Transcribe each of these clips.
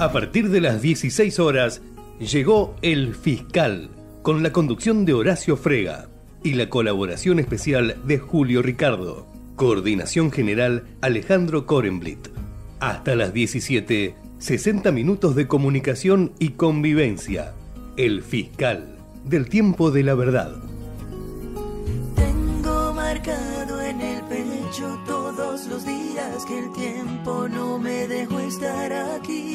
A partir de las 16 horas llegó El Fiscal, con la conducción de Horacio Frega y la colaboración especial de Julio Ricardo. Coordinación General Alejandro Korenblit. Hasta las 17, 60 minutos de comunicación y convivencia. El Fiscal, del tiempo de la verdad. Tengo marcado en el pecho todos los días que el tiempo no me dejó estar aquí.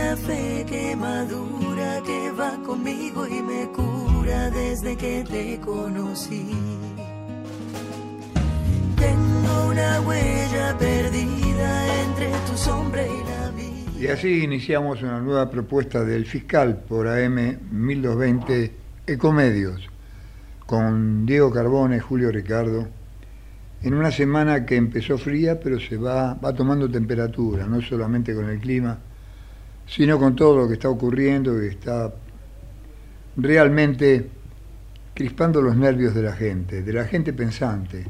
Una fe que madura, que va conmigo y me cura desde que te conocí. Tengo una huella perdida entre tu sombra y la vida. Y así iniciamos una nueva propuesta del fiscal por AM 1220 Ecomedios, con Diego Carbone, Julio Ricardo, en una semana que empezó fría, pero se va, va tomando temperatura, no solamente con el clima, sino con todo lo que está ocurriendo y está realmente crispando los nervios de la gente, de la gente pensante,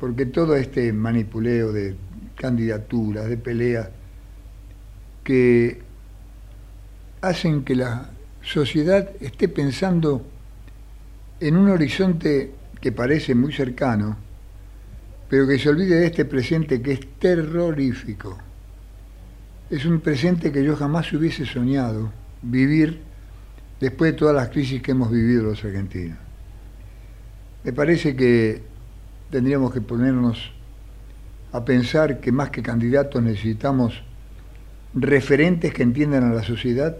porque todo este manipuleo de candidaturas, de peleas, que hacen que la sociedad esté pensando en un horizonte que parece muy cercano, pero que se olvide de este presente que es terrorífico. Es un presente que yo jamás hubiese soñado vivir después de todas las crisis que hemos vivido los argentinos. Me parece que tendríamos que ponernos a pensar que más que candidatos necesitamos referentes que entiendan a la sociedad,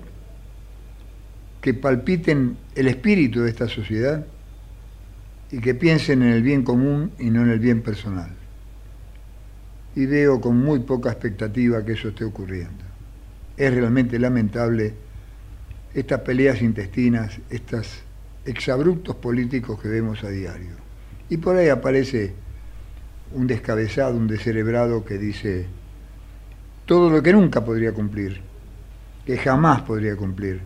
que palpiten el espíritu de esta sociedad y que piensen en el bien común y no en el bien personal. Y veo con muy poca expectativa que eso esté ocurriendo. Es realmente lamentable estas peleas intestinas, estos exabruptos políticos que vemos a diario. Y por ahí aparece un descabezado, un descerebrado que dice todo lo que nunca podría cumplir, que jamás podría cumplir.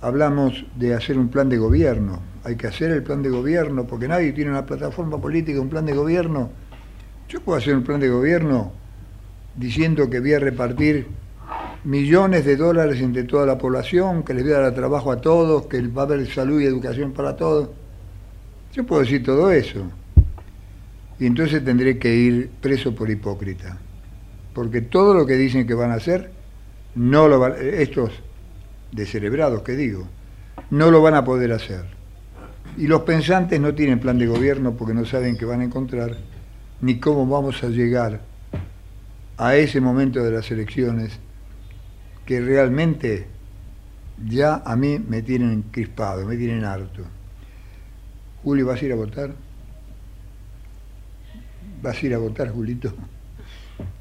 Hablamos de hacer un plan de gobierno, hay que hacer el plan de gobierno, porque nadie tiene una plataforma política, un plan de gobierno. Yo puedo hacer un plan de gobierno diciendo que voy a repartir millones de dólares entre toda la población, que les voy a dar trabajo a todos, que va a haber salud y educación para todos. Yo puedo decir todo eso. Y entonces tendré que ir preso por hipócrita. Porque todo lo que dicen que van a hacer, no lo van, estos descerebrados que digo, no lo van a poder hacer. Y los pensantes no tienen plan de gobierno porque no saben qué van a encontrar, ni cómo vamos a llegar a ese momento de las elecciones que realmente ya a mí me tienen crispado, me tienen harto. Julio, ¿vas a ir a votar? ¿Vas a ir a votar, Julito?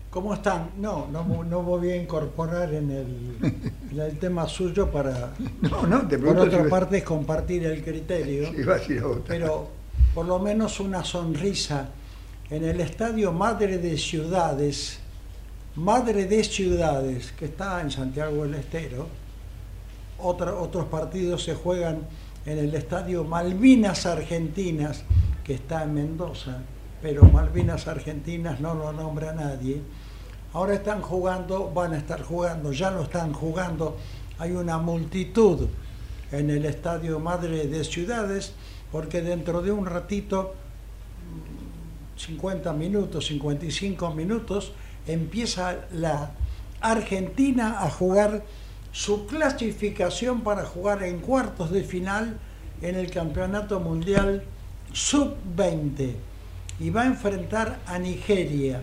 ¿Cómo están? No, no, no voy a incorporar en el, en el tema suyo para, No, no, te por otra si- parte, compartir el criterio. si vas a ir a votar. Pero por lo menos una sonrisa en el estadio Madre de Ciudades, Madre de Ciudades, que está en Santiago del Estero. Otros partidos se juegan en el estadio Malvinas Argentinas, que está en Mendoza, pero Malvinas Argentinas no lo nombra nadie. Ahora están jugando, van a estar jugando, ya lo están jugando. Hay una multitud en el estadio Madre de Ciudades, porque dentro de un ratito, 50 minutos, 55 minutos, empieza la Argentina a jugar su clasificación para jugar en cuartos de final en el Campeonato Mundial Sub-20 y va a enfrentar a Nigeria.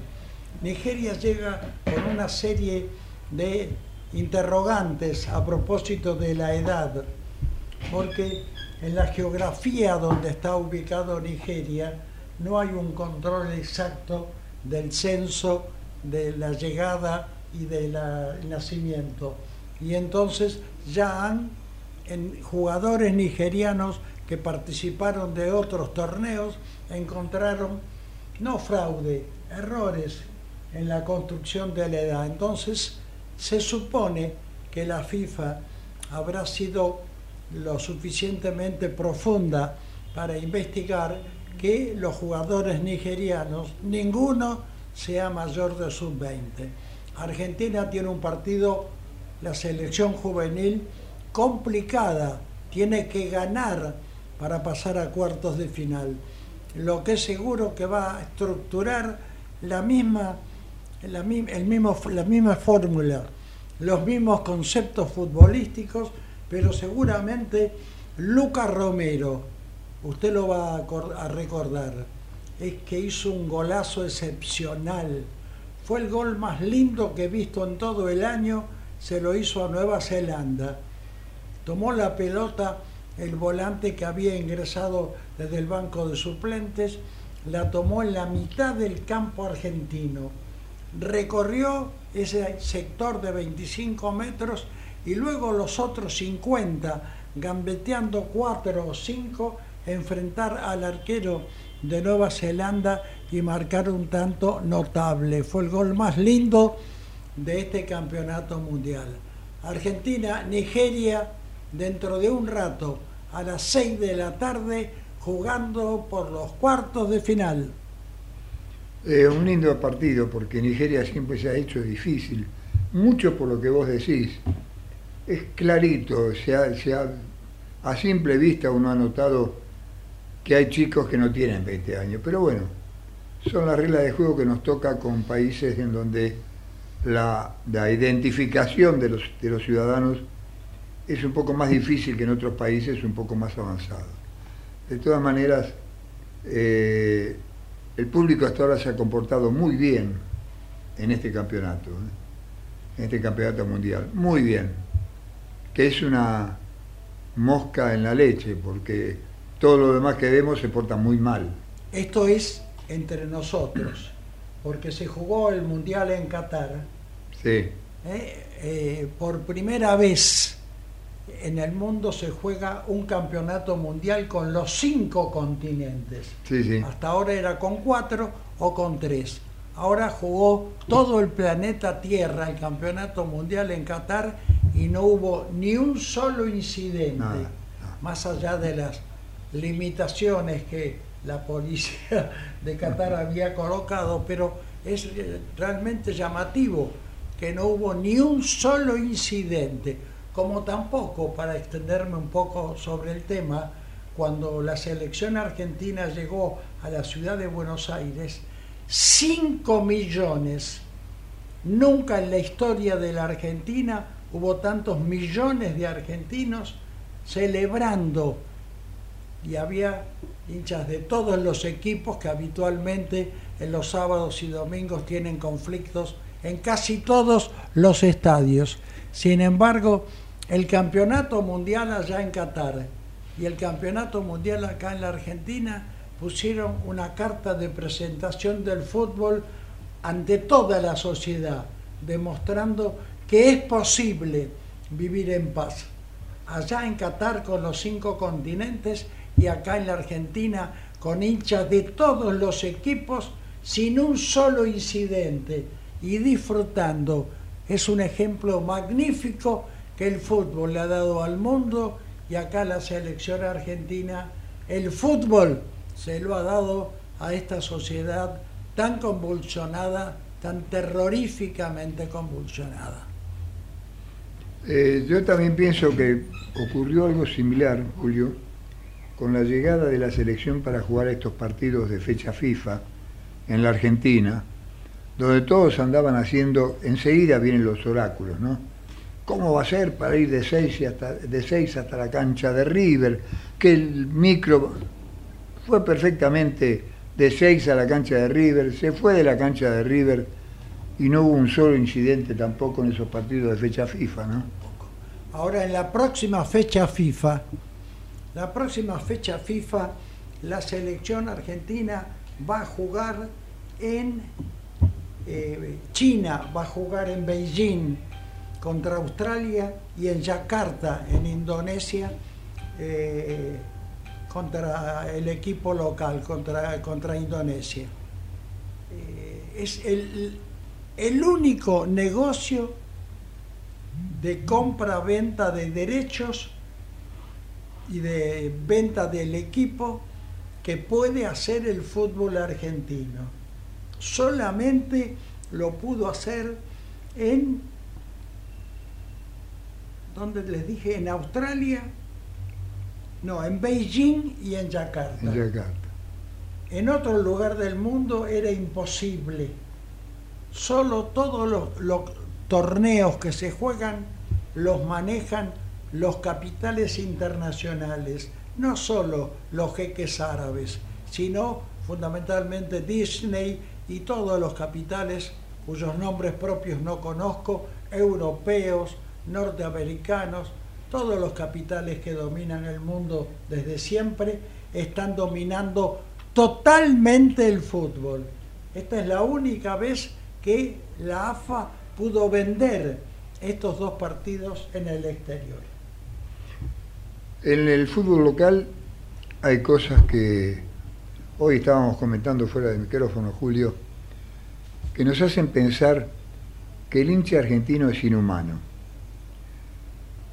Nigeria llega con una serie de interrogantes a propósito de la edad, porque en la geografía donde está ubicado Nigeria no hay un control exacto del censo, de la llegada y del nacimiento. Y entonces ya han en jugadores nigerianos que participaron de otros torneos encontraron no fraude, errores en la construcción de la edad. Entonces se supone que la FIFA habrá sido lo suficientemente profunda para investigar que los jugadores nigerianos, ninguno sea mayor de sub-20. Argentina tiene un partido, la selección juvenil, complicada, tiene que ganar para pasar a cuartos de final. Lo que es seguro que va a estructurar la misma, el mismo, la misma fórmula, los mismos conceptos futbolísticos, pero seguramente Lucas Romero, usted lo va a recordar, es que hizo un golazo excepcional. Fue el gol más lindo que he visto en todo el año, se lo hizo a Nueva Zelanda. Tomó la pelota el volante que había ingresado desde el banco de suplentes, la tomó en la mitad del campo argentino, recorrió ese sector de 25 metros y luego los otros 50, gambeteando 4 o 5, enfrentar al arquero de Nueva Zelanda y marcar un tanto notable. Fue el gol más lindo de este campeonato mundial. Argentina, Nigeria, dentro de un rato, a las 6 de la tarde, jugando por los cuartos de final. Eh, un lindo partido, porque Nigeria siempre se ha hecho difícil, mucho por lo que vos decís. Es clarito, se a simple vista uno ha notado que hay chicos que no tienen 20 años, pero bueno, son las reglas de juego que nos toca con países en donde la, identificación de los, de los ciudadanos es un poco más difícil que en otros países un poco más avanzado. De todas maneras, eh, el público hasta ahora se ha comportado muy bien en este campeonato, ¿eh? en este campeonato mundial, muy bien, que es una mosca en la leche, porque todo lo demás que vemos se porta muy mal. Esto es entre nosotros, porque se jugó el Mundial en Qatar. Sí. ¿eh? Eh, por primera vez en el mundo se juega un campeonato mundial con los cinco continentes. Hasta ahora era con cuatro o con tres. Ahora jugó todo el planeta Tierra el campeonato mundial en Qatar y no hubo ni un solo incidente, más allá de las limitaciones que la policía de Qatar había colocado, pero es eh, realmente llamativo que no hubo ni un solo incidente, como tampoco, para extenderme un poco sobre el tema, cuando la selección argentina llegó a la ciudad de Buenos Aires, 5 millones, nunca en la historia de la Argentina hubo tantos millones de argentinos celebrando y había hinchas de todos los equipos que habitualmente en los sábados y domingos tienen conflictos en casi todos los estadios. Sin embargo, el campeonato mundial allá en Qatar y el campeonato mundial acá en la Argentina pusieron una carta de presentación del fútbol ante toda la sociedad, demostrando que es posible vivir en paz. Allá en Qatar con los cinco continentes y acá en la Argentina con hinchas de todos los equipos sin un solo incidente y disfrutando. Es un ejemplo magnífico que el fútbol le ha dado al mundo y acá la selección argentina, el fútbol se lo ha dado a esta sociedad tan convulsionada, tan terroríficamente convulsionada. Eh, yo también pienso que ocurrió algo similar, Julio, con la llegada de la selección para jugar estos partidos de fecha FIFA en la Argentina, donde todos andaban haciendo, enseguida vienen los oráculos, ¿no? ¿Cómo va a ser para ir de 6 hasta, de hasta la cancha de River? Que el micro fue perfectamente de 6 a la cancha de River, se fue de la cancha de River y no hubo un solo incidente tampoco en esos partidos de fecha FIFA, ¿no? Ahora en la próxima fecha FIFA la próxima fecha FIFA, la selección argentina va a jugar en eh, China, va a jugar en Beijing contra Australia y en Yakarta, en Indonesia, eh, contra el equipo local, contra, contra Indonesia. Eh, es el, el único negocio de compra-venta de derechos y de venta del equipo que puede hacer el fútbol argentino. solamente lo pudo hacer en, donde les dije, en Australia, no, en Beijing y en Yakarta. En Yakarta. En otro lugar del mundo era imposible. Solo todos los, los torneos que se juegan los manejan los capitales internacionales, no solo los jeques árabes, sino fundamentalmente Disney y todos los capitales cuyos nombres propios no conozco, europeos, norteamericanos, todos los capitales que dominan el mundo desde siempre están dominando totalmente el fútbol. Esta es la única vez que la AFA pudo vender estos dos partidos en el exterior. En el fútbol local hay cosas que hoy estábamos comentando fuera del micrófono, Julio, que nos hacen pensar que el hincha argentino es inhumano.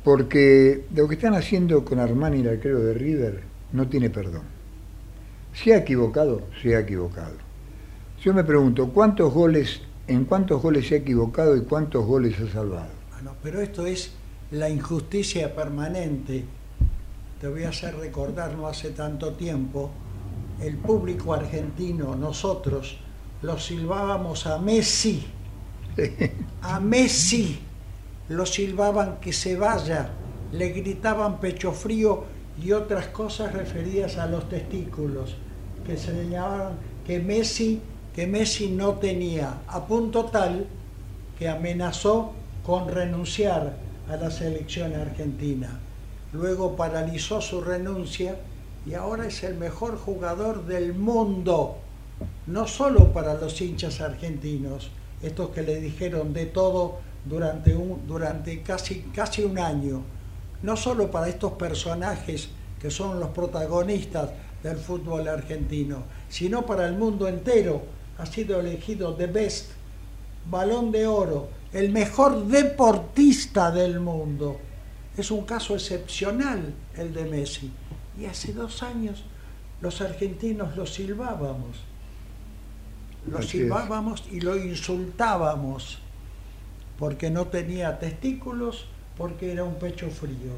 Porque lo que están haciendo con Armani, el arquero de River, no tiene perdón. Se ha equivocado, se ha equivocado. Yo me pregunto, ¿cuántos goles, en cuántos goles se ha equivocado y cuántos goles ha salvado? Bueno, pero esto es la injusticia permanente. Te voy a hacer recordar, no hace tanto tiempo, el público argentino, nosotros, lo silbábamos a Messi, a Messi, lo silbaban que se vaya, le gritaban pecho frío y otras cosas referidas a los testículos, que se señalaban que Messi, que Messi no tenía, a punto tal que amenazó con renunciar a la selección argentina. Luego paralizó su renuncia y ahora es el mejor jugador del mundo no solo para los hinchas argentinos, estos que le dijeron de todo durante, un, durante casi, casi un año, no solo para estos personajes que son los protagonistas del fútbol argentino, sino para el mundo entero. Ha sido elegido The Best, Balón de Oro, el mejor deportista del mundo. Es un caso excepcional el de Messi. Y hace dos años los argentinos lo silbábamos lo silbábamos y lo insultábamos porque no tenía testículos, porque era un pecho frío.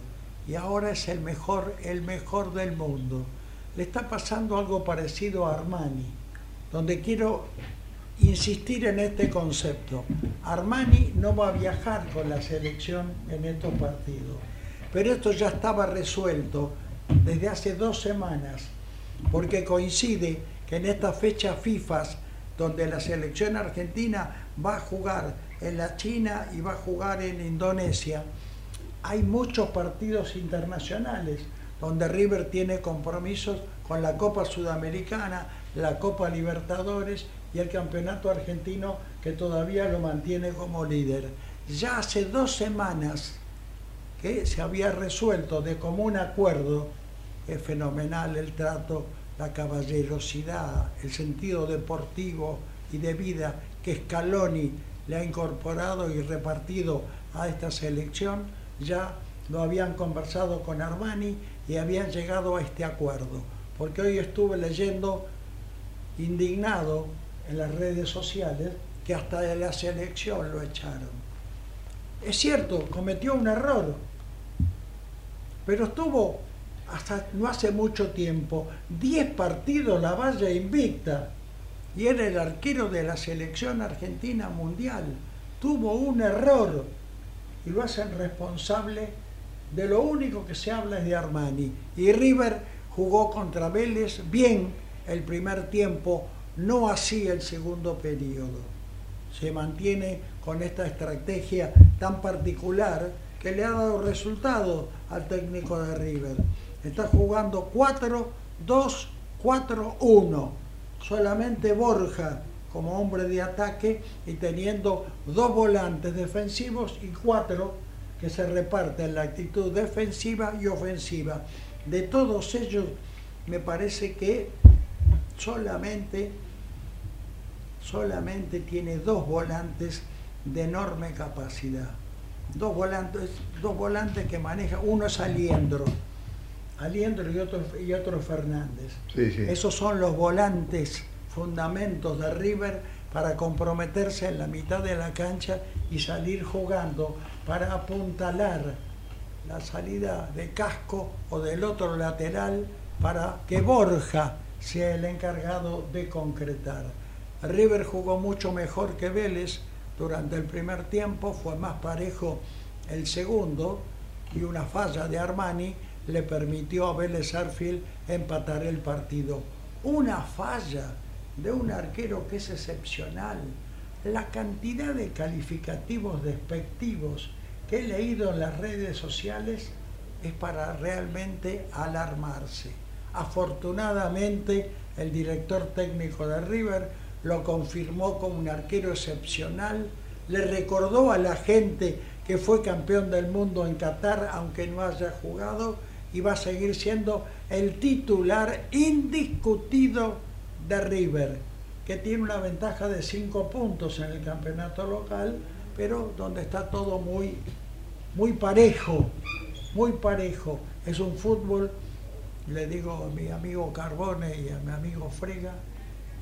Y ahora es el mejor, el mejor del mundo. Le está pasando algo parecido a Armani, donde quiero insistir en este concepto. Armani no va a viajar con la selección en estos partidos, pero esto ya estaba resuelto desde hace dos semanas, porque coincide que en esta fecha FIFA donde la selección argentina va a jugar en la China y va a jugar en Indonesia, hay muchos partidos internacionales donde River tiene compromisos con la Copa Sudamericana, la Copa Libertadores y el Campeonato Argentino que todavía lo mantiene como líder. Ya hace dos semanas que se había resuelto de común acuerdo, es fenomenal el trato la caballerosidad, el sentido deportivo y de vida que Scaloni le ha incorporado y repartido a esta selección, ya lo habían conversado con Armani y habían llegado a este acuerdo. Porque hoy estuve leyendo indignado en las redes sociales que hasta de la selección lo echaron. Es cierto, cometió un error, pero estuvo hasta no hace mucho tiempo, 10 partidos la valla invicta y era el arquero de la selección argentina mundial. Tuvo un error y lo hacen responsable de lo único que se habla es de Armani. Y River jugó contra Vélez bien el primer tiempo, no así el segundo periodo. Se mantiene con esta estrategia tan particular que le ha dado resultado al técnico de River está jugando 4-2-4-1. Solamente Borja como hombre de ataque y teniendo dos volantes defensivos y cuatro que se reparten la actitud defensiva y ofensiva. De todos ellos me parece que solamente solamente tiene dos volantes de enorme capacidad. Dos volantes, dos volantes que maneja, uno es Aliendro, Aliendro y otro, y otro Fernández. Esos son los volantes, fundamentos de River para comprometerse en la mitad de la cancha y salir jugando para apuntalar la salida de casco o del otro lateral para que Borja sea el encargado de concretar. River jugó mucho mejor que Vélez durante el primer tiempo, fue más parejo el segundo y una falla de Armani le permitió a Vélez Arfield empatar el partido. Una falla de un arquero que es excepcional. La cantidad de calificativos despectivos que he leído en las redes sociales es para realmente alarmarse. Afortunadamente el director técnico de River lo confirmó como un arquero excepcional, le recordó a la gente que fue campeón del mundo en Qatar, aunque no haya jugado, y va a seguir siendo el titular indiscutido de River, que tiene una ventaja de cinco puntos en el campeonato local, pero donde está todo muy, muy parejo, muy parejo. Es un fútbol, le digo a mi amigo Carbone y a mi amigo Frega,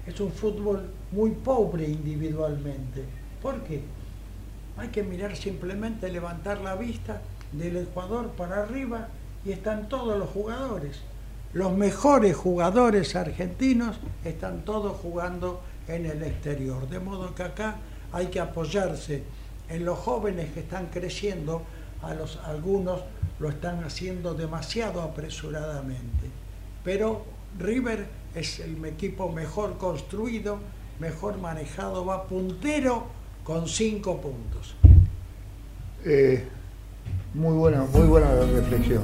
es un fútbol muy pobre individualmente. ¿Por qué? Hay que mirar simplemente, levantar la vista del Ecuador para arriba y están todos los jugadores. Los mejores jugadores argentinos están todos jugando en el exterior. De modo que acá hay que apoyarse en los jóvenes que están creciendo, a los algunos lo están haciendo demasiado apresuradamente. Pero River es el equipo mejor construido, mejor manejado, va puntero con cinco puntos. Eh, muy buena, muy buena reflexión.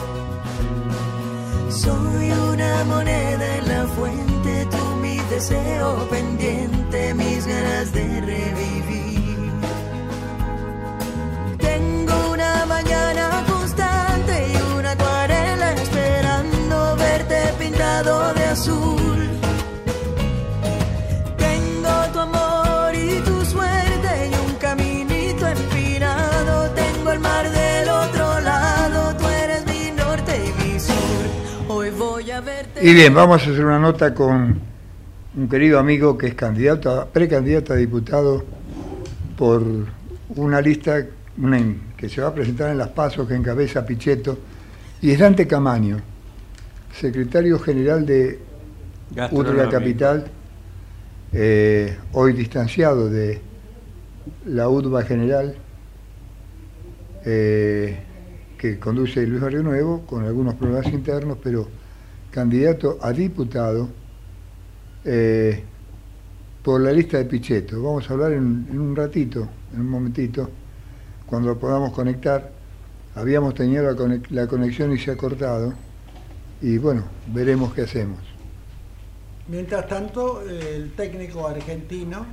Soy una moneda en la fuente, tú mi deseo pendiente, mis ganas de revivir. Tengo una mañana constante y una acuarela esperando verte pintado de azul. Y bien, vamos a hacer una nota con un querido amigo que es candidato, a- precandidato a diputado por una lista una que se va a presentar en las pasos que encabeza Pichetto, y es Dante Camaño, secretario general de Gastronómico. Capital, eh, hoy distanciado de la UDBA General, eh, que conduce Luis Barrio Nuevo, con algunos problemas internos, pero candidato a diputado eh, por la lista de Pichetto. Vamos a hablar en, un ratito, en un momentito, cuando podamos conectar. Habíamos tenido la, la conexión y se ha cortado, y bueno, veremos qué hacemos. Mientras tanto, el técnico argentino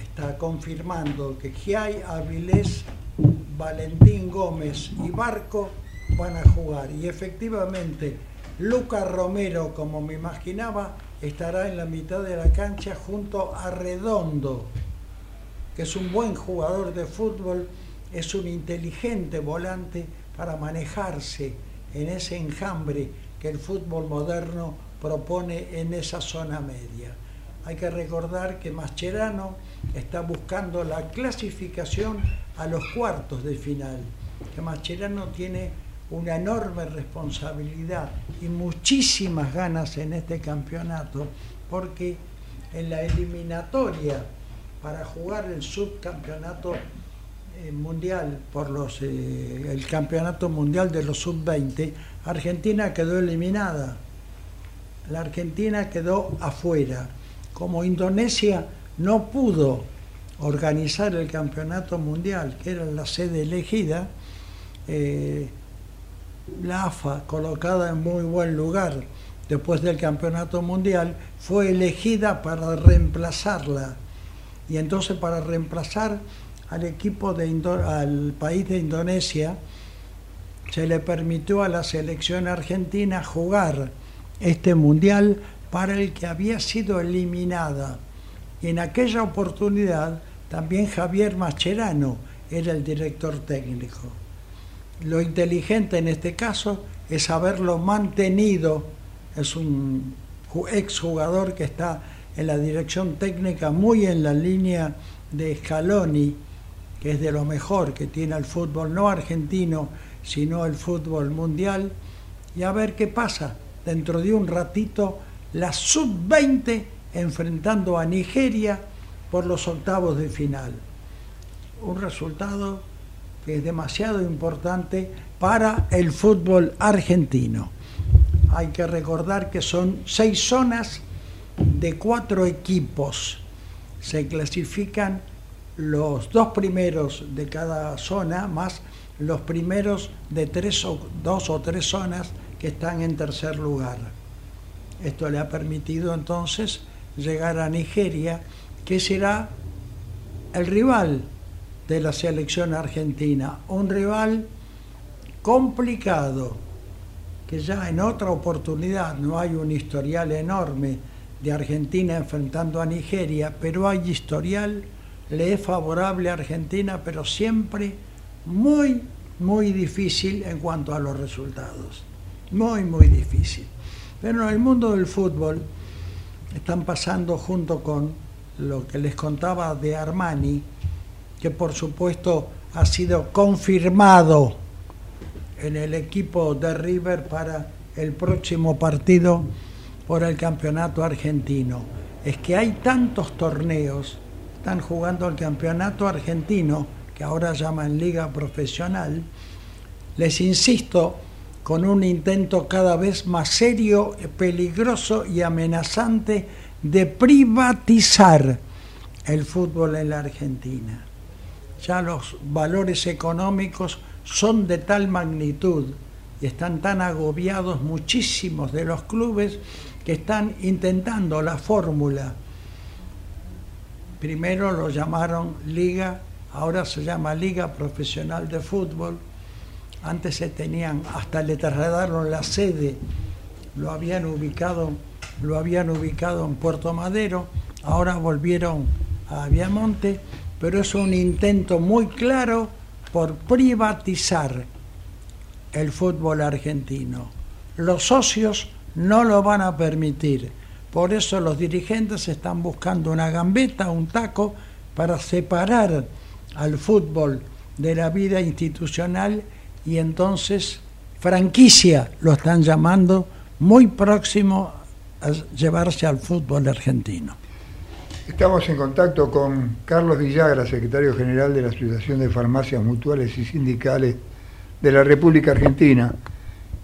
está confirmando que Giai, Avilés, Valentín Gómez y Barco van a jugar. Y efectivamente, Lucas Romero, como me imaginaba, estará en la mitad de la cancha junto a Redondo, que es un buen jugador de fútbol, es un inteligente volante para manejarse en ese enjambre que el fútbol moderno propone en esa zona media. Hay que recordar que Mascherano está buscando la clasificación a los cuartos de final, que Mascherano tiene una enorme responsabilidad y muchísimas ganas en este campeonato, porque en la eliminatoria para jugar el subcampeonato eh, mundial por los eh, el campeonato mundial de los sub-20, Argentina quedó eliminada. La Argentina quedó afuera. Como Indonesia no pudo organizar el campeonato mundial, que era la sede elegida, eh, la AFA, colocada en muy buen lugar después del campeonato mundial, fue elegida para reemplazarla. Y entonces para reemplazar al equipo de al país de Indonesia, se le permitió a la selección argentina jugar este mundial para el que había sido eliminada. Y en aquella oportunidad también Javier Mascherano era el director técnico. Lo inteligente en este caso es haberlo mantenido, es un exjugador que está en la dirección técnica muy en la línea de Scaloni, que es de lo mejor que tiene el fútbol no argentino, sino el fútbol mundial, y a ver qué pasa. Dentro de un ratito la sub-20 enfrentando a Nigeria por los octavos de final. Un resultado es demasiado importante para el fútbol argentino. Hay que recordar que son seis zonas de cuatro equipos. Se clasifican los dos primeros de cada zona más los primeros de tres o, dos o tres zonas que están en tercer lugar. Esto le ha permitido entonces llegar a Nigeria, que será el rival de la selección argentina, un rival complicado, que ya en otra oportunidad no hay un historial enorme de Argentina enfrentando a Nigeria, pero hay historial, le es favorable a Argentina, pero siempre muy, muy difícil en cuanto a los resultados. Muy, muy difícil. Pero en el mundo del fútbol están pasando junto con lo que les contaba de Armani, que por supuesto ha sido confirmado en el equipo de River para el próximo partido por el campeonato argentino. Es que hay tantos torneos, están jugando el campeonato argentino, que ahora llaman liga profesional, les insisto, con un intento cada vez más serio, peligroso y amenazante de privatizar el fútbol en la Argentina. Ya los valores económicos son de tal magnitud y están tan agobiados muchísimos de los clubes que están intentando la fórmula. Primero lo llamaron Liga ahora se llama Liga Profesional de Fútbol. Antes se tenían, hasta le trasladaron la sede, lo habían ubicado, lo habían ubicado en Puerto Madero, ahora volvieron a Viamonte, pero es un intento muy claro por privatizar el fútbol argentino. Los socios no lo van a permitir. Por eso los dirigentes están buscando una gambeta, un taco, para separar al fútbol de la vida institucional y entonces franquicia lo están llamando muy próximo a llevarse al fútbol argentino. Estamos en contacto con Carlos Villagra, secretario general de la Asociación de Farmacias Mutuales y Sindicales de la República Argentina,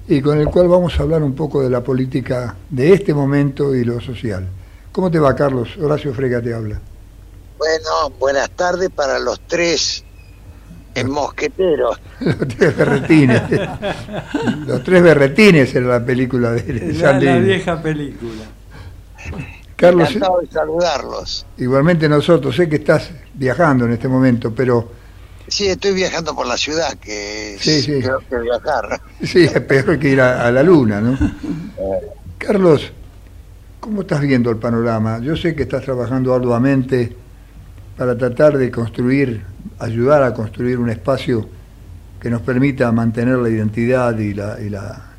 y con el cual vamos a hablar un poco de la política de este momento y lo social. ¿Cómo te va, Carlos? Horacio Frega te habla. Bueno, buenas tardes para los tres mosqueteros. los tres berretines. los tres berretines en la película de la, la vieja película. Carlos, Encantado de saludarlos. Igualmente nosotros, sé que estás viajando en este momento, pero... Sí, estoy viajando por la ciudad, que es peor que viajar. Sí, es peor que ir a, a la luna, ¿no? Eh. Carlos, ¿cómo estás viendo el panorama? Yo sé que estás trabajando arduamente para tratar de construir, ayudar a construir un espacio que nos permita mantener la identidad y la, y la,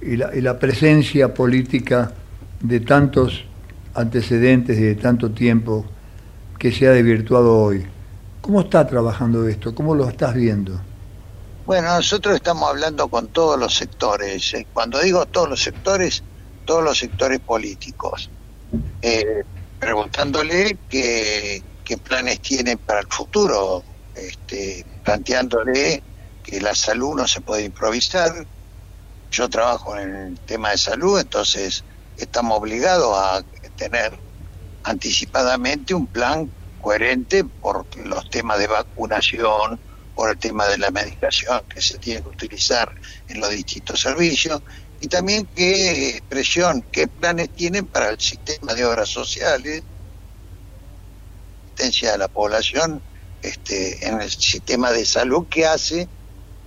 y la, presencia política de tantos antecedentes de tanto tiempo que se ha desvirtuado hoy. ¿Cómo está trabajando esto? ¿Cómo lo estás viendo? Bueno, nosotros estamos hablando con todos los sectores. Eh, cuando digo todos los sectores, todos los sectores políticos. Eh, preguntándole que, qué planes tiene para el futuro, este, planteándole que la salud no se puede improvisar. Yo trabajo en el tema de salud, entonces estamos obligados a tener anticipadamente un plan coherente por los temas de vacunación, por el tema de la medicación que se tiene que utilizar en los distintos servicios y también qué expresión, qué planes tienen para el sistema de obras sociales, asistencia a la población este, en el sistema de salud que hace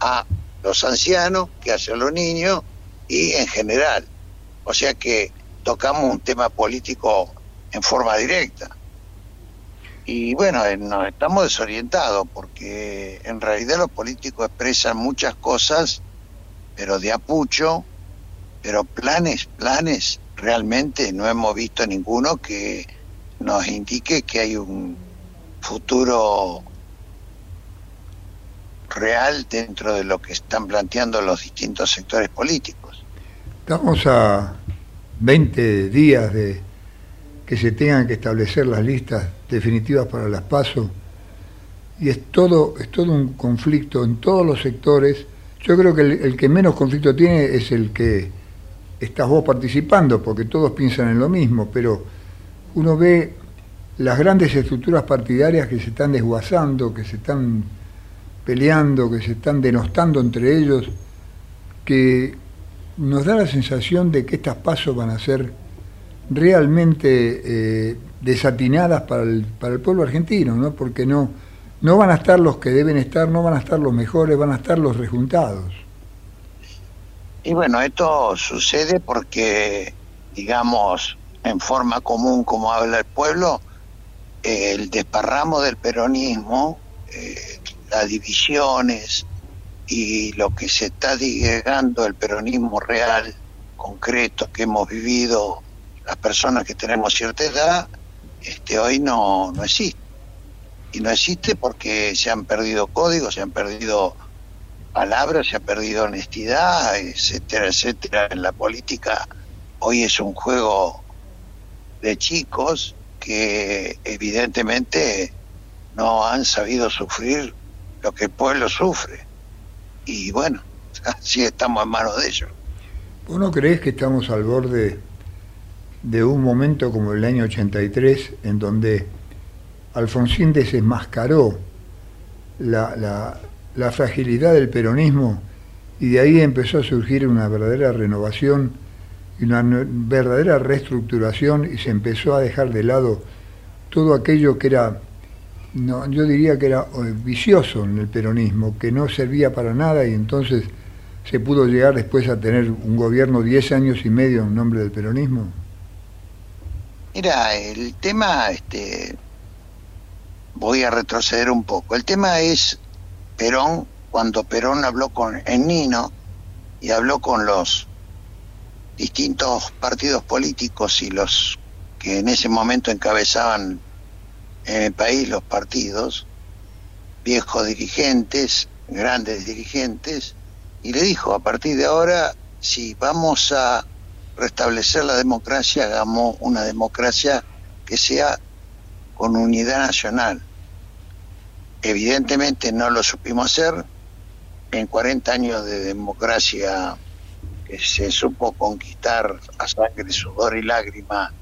a los ancianos, que hace a los niños y en general. O sea que tocamos un tema político en forma directa. Y bueno, eh, nos estamos desorientados porque en realidad los políticos expresan muchas cosas, pero de apucho, pero planes, planes, realmente no hemos visto ninguno que nos indique que hay un futuro real dentro de lo que están planteando los distintos sectores políticos. Estamos a 20 días de que se tengan que establecer las listas definitivas para las PASO y es todo, es todo un conflicto en todos los sectores. Yo creo que el, que menos conflicto tiene es el que estás vos participando, porque todos piensan en lo mismo, pero uno ve las grandes estructuras partidarias que se están desguazando, que se están peleando, que se están denostando entre ellos, que nos da la sensación de que estas pasos van a ser realmente eh, desatinadas para el, para el pueblo argentino, ¿no? porque no, no van a estar los que deben estar, no van a estar los mejores, van a estar los rejuntados. Y bueno, esto sucede porque, digamos, en forma común, como habla el pueblo, el desparramo del peronismo, eh, las divisiones y lo que se está digregando el peronismo real, concreto, que hemos vivido las personas que tenemos cierta edad, este, hoy no, no existe. Y no existe porque se han perdido códigos, se han perdido palabras, se ha perdido honestidad, etcétera, etcétera. En la política hoy es un juego de chicos que evidentemente no han sabido sufrir lo que el pueblo sufre. Y bueno, así estamos en manos de ellos. ¿Vos no crees que estamos al borde de un momento como el año 83 en donde Alfonsín desenmascaró la, la, fragilidad del peronismo y de ahí empezó a surgir una verdadera renovación y una verdadera reestructuración y se empezó a dejar de lado todo aquello que era, no, yo diría que era eh, vicioso en el peronismo, que no servía para nada y entonces se pudo llegar después a tener un gobierno 10 años y medio en nombre del peronismo. Mira, el tema, este, voy a retroceder un poco. El tema es Perón, cuando Perón habló con el Nino y habló con los distintos partidos políticos y los que en ese momento encabezaban en el país los partidos, viejos dirigentes, grandes dirigentes, y le dijo, a partir de ahora, si vamos a restablecer la democracia, hagamos una democracia que sea con unidad nacional. Evidentemente no lo supimos hacer. En 40 años de democracia que se supo conquistar a sangre, sudor y lágrima,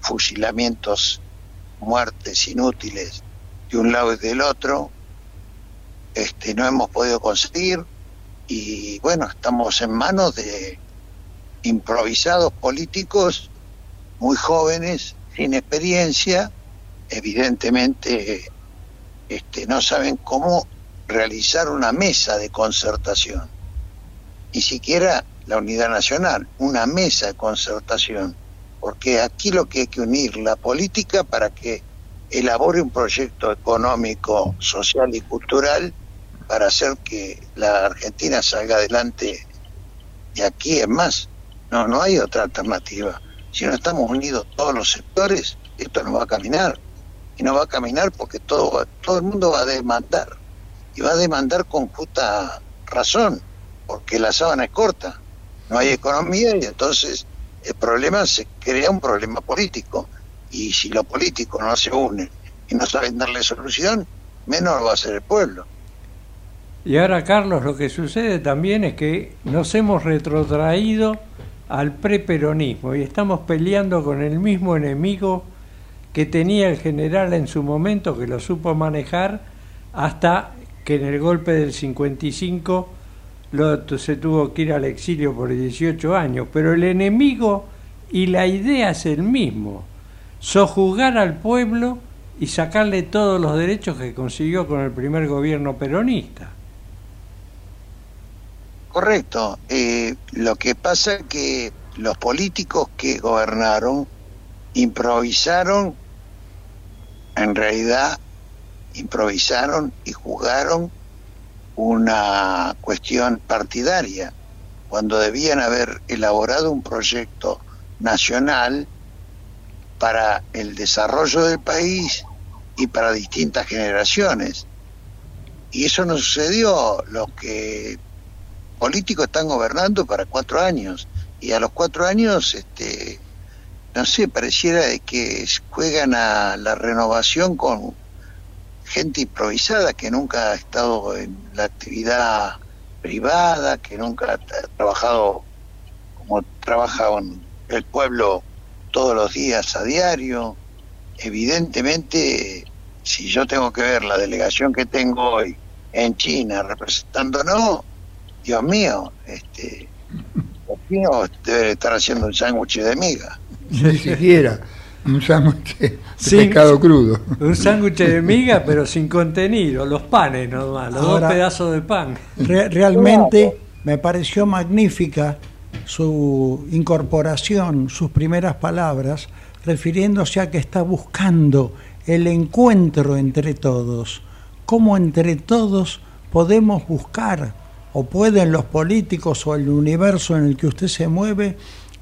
fusilamientos, muertes inútiles de un lado y del otro, este, no hemos podido conseguir y bueno, estamos en manos de improvisados políticos muy jóvenes, sin experiencia, evidentemente este, no saben cómo realizar una mesa de concertación, ni siquiera la unidad nacional, una mesa de concertación, porque aquí lo que hay que unir la política para que elabore un proyecto económico, social y cultural para hacer que la Argentina salga adelante de aquí es más. No, no hay otra alternativa. Si no estamos unidos todos los sectores, esto no va a caminar. Y no va a caminar porque todo, todo el mundo va a demandar. Y va a demandar con justa razón, porque la sábana es corta. No hay economía y entonces el problema se crea un problema político. Y si los políticos no se unen y no saben darle solución, menos va a ser el pueblo. Y ahora, Carlos, lo que sucede también es que nos hemos retrotraído al preperonismo y estamos peleando con el mismo enemigo que tenía el general en su momento, que lo supo manejar, hasta que en el golpe del 55 lo, se tuvo que ir al exilio por 18 años, pero el enemigo y la idea es el mismo, sojuzgar al pueblo y sacarle todos los derechos que consiguió con el primer gobierno peronista. Correcto. Eh, lo que pasa es que los políticos que gobernaron improvisaron, en realidad improvisaron y jugaron una cuestión partidaria, cuando debían haber elaborado un proyecto nacional para el desarrollo del país y para distintas generaciones. Y eso no sucedió. Los que políticos están gobernando para cuatro años y a los cuatro años, este, no sé, pareciera que juegan a la renovación con gente improvisada que nunca ha estado en la actividad privada, que nunca ha trabajado como trabaja el pueblo todos los días a diario. Evidentemente, si yo tengo que ver la delegación que tengo hoy en China representándonos, Dios mío, este, mío debe estar haciendo un sándwich de miga. Ni siquiera un sándwich de pescado crudo. Un sándwich de miga, pero sin contenido, los panes nomás, los dos pedazos de pan. realmente me pareció magnífica su incorporación, sus primeras palabras, refiriéndose a que está buscando el encuentro entre todos. ¿Cómo entre todos podemos buscar, o pueden los políticos o el universo en el que usted se mueve?